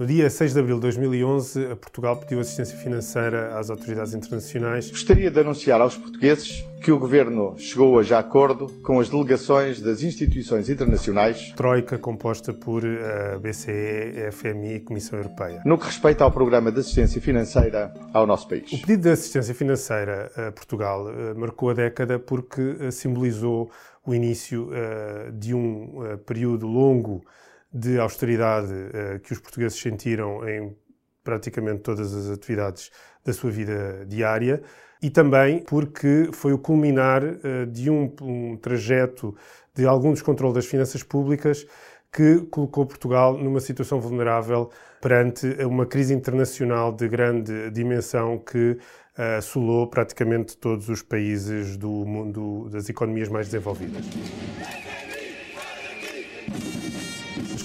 No dia 6 de abril de 2011, Portugal pediu assistência financeira às autoridades internacionais. Gostaria de anunciar aos portugueses que o Governo chegou hoje a acordo com as delegações das instituições internacionais. Troika, composta por uh, BCE, FMI e Comissão Europeia. No que respeita ao programa de assistência financeira ao nosso país. O pedido de assistência financeira a Portugal uh, marcou a década porque uh, simbolizou o início de um período longo de austeridade uh, que os portugueses sentiram em praticamente todas as atividades da sua vida diária e também porque foi o culminar uh, de um, um, trajeto de algum descontrole das finanças públicas que colocou Portugal numa situação vulnerável perante uma crise internacional de grande dimensão que uh, assolou praticamente todos os países do mundo das economias mais desenvolvidas.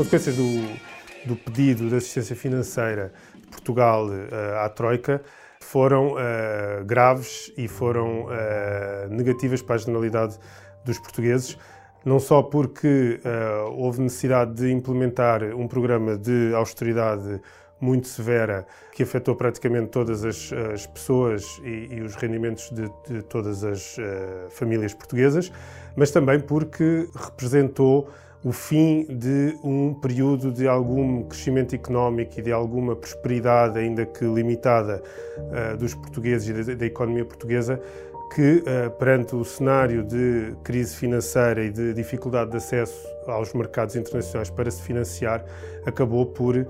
Consequências do, do pedido de assistência financeira de Portugal uh, à Troika foram uh, graves e foram uh, negativas para a generalidade dos portugueses, não só porque houve necessidade de implementar um programa de austeridade muito severa que afetou praticamente todas as, as pessoas e, e, os rendimentos de, de todas as famílias portuguesas, mas também porque representou o fim de um período de algum crescimento económico e de alguma prosperidade, ainda que limitada, uh, dos portugueses e da, economia portuguesa, que, uh, perante o cenário de crise financeira e de dificuldade de acesso aos mercados internacionais para se financiar, acabou por uh,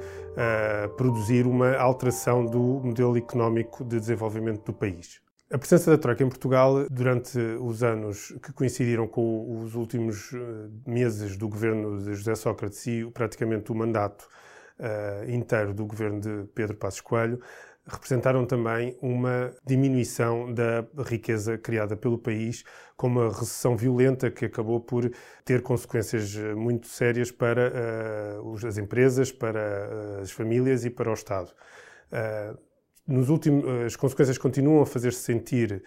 produzir uma alteração do modelo económico de desenvolvimento do país. A presença da Troika em Portugal, durante os anos que coincidiram com os últimos eh, meses do governo de José Sócrates e praticamente o mandato uh, inteiro do governo de Pedro Passos Coelho, representaram também uma diminuição da riqueza criada pelo país, com uma recessão violenta que acabou por ter consequências muito sérias para uh, as empresas, para as famílias e para o Estado. Uh, nos últimos, as consequências continuam a fazer-se sentir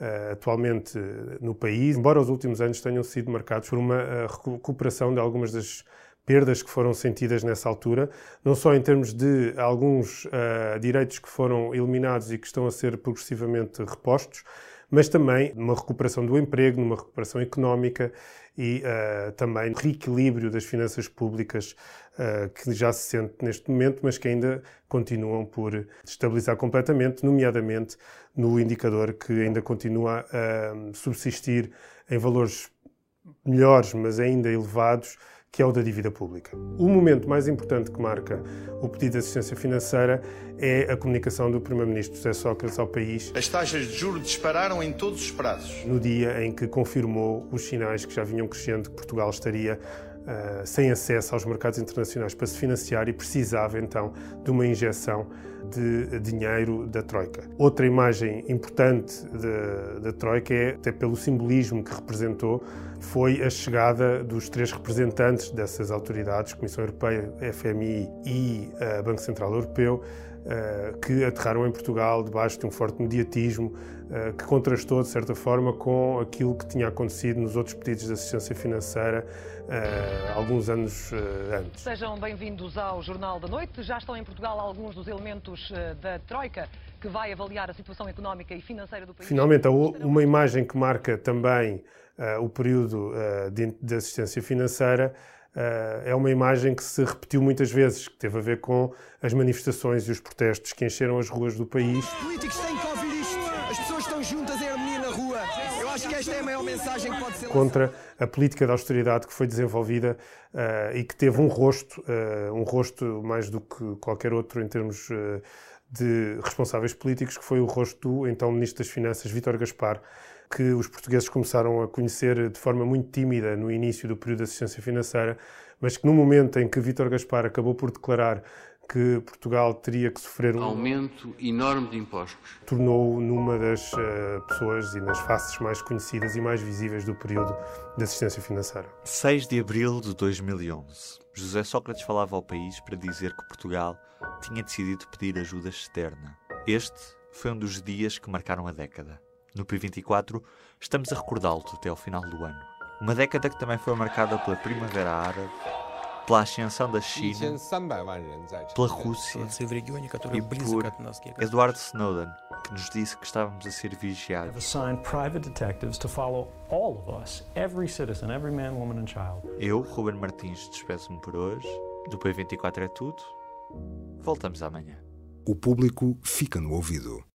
uh, atualmente no país, embora os últimos anos tenham sido marcados por uma recuperação de algumas das perdas que foram sentidas nessa altura, não só em termos de alguns uh, direitos que foram eliminados e que estão a ser progressivamente repostos, mas também numa recuperação do emprego, numa recuperação económica e uh, também reequilíbrio das finanças públicas uh, que já se sente neste momento, mas que ainda continuam por estabilizar completamente, nomeadamente no indicador que ainda continua a subsistir em valores melhores, mas ainda elevados, que é o da dívida pública. O momento mais importante que marca o pedido de assistência financeira é a comunicação do Primeiro-Ministro José Sócrates ao país. As taxas de juros dispararam em todos os prazos. No dia em que confirmou os sinais que já vinham crescendo que Portugal estaria uh, sem acesso aos mercados internacionais para se financiar e precisava então de uma injeção de dinheiro da Troika. Outra imagem importante da Troika é, até pelo simbolismo que representou, foi a chegada dos três representantes dessas autoridades, Comissão Europeia, FMI e uh, Banco Central Europeu, que aterraram em Portugal debaixo de um forte mediatismo uh, que contrastou, de certa forma, com aquilo que tinha acontecido nos outros pedidos de assistência financeira uh, alguns anos antes. Sejam bem-vindos ao Jornal da Noite. Já estão em Portugal alguns dos elementos da Troika que vai avaliar a situação económica e financeira do país. Finalmente, uma imagem que marca também o período de, assistência financeira é uma imagem que se repetiu muitas vezes, que teve a ver com as manifestações e os protestos que encheram as ruas do país. Os políticos têm que ouvir isto. As pessoas estão juntas em harmonia na rua. Eu acho que esta é a maior mensagem que pode ser. Contra a política de austeridade que foi desenvolvida uh, e que teve um rosto, uh, um rosto mais do que qualquer outro em termos de responsáveis políticos, que foi o rosto do então Ministro das Finanças, Vítor Gaspar que os portugueses começaram a conhecer de forma muito tímida no início do período de assistência financeira, mas que no momento em que Vítor Gaspar acabou por declarar que Portugal teria que sofrer um aumento enorme de impostos. Tornou-o numa das uh, pessoas e nas faces mais conhecidas e mais visíveis do período de assistência financeira. 6 de abril de 2011. José Sócrates falava ao país para dizer que Portugal tinha decidido pedir ajuda externa. Este foi um dos dias que marcaram a década. No P24, estamos a recordá-lo até ao final do ano. Uma década que também foi marcada pela Primavera Árabe, pela ascensão da China, pela Rússia e por Edward Snowden, que nos disse que estávamos a ser vigiados. Eu, Ruben Martins, despeço-me por hoje. Do P24 é tudo. Voltamos amanhã. O público fica no ouvido.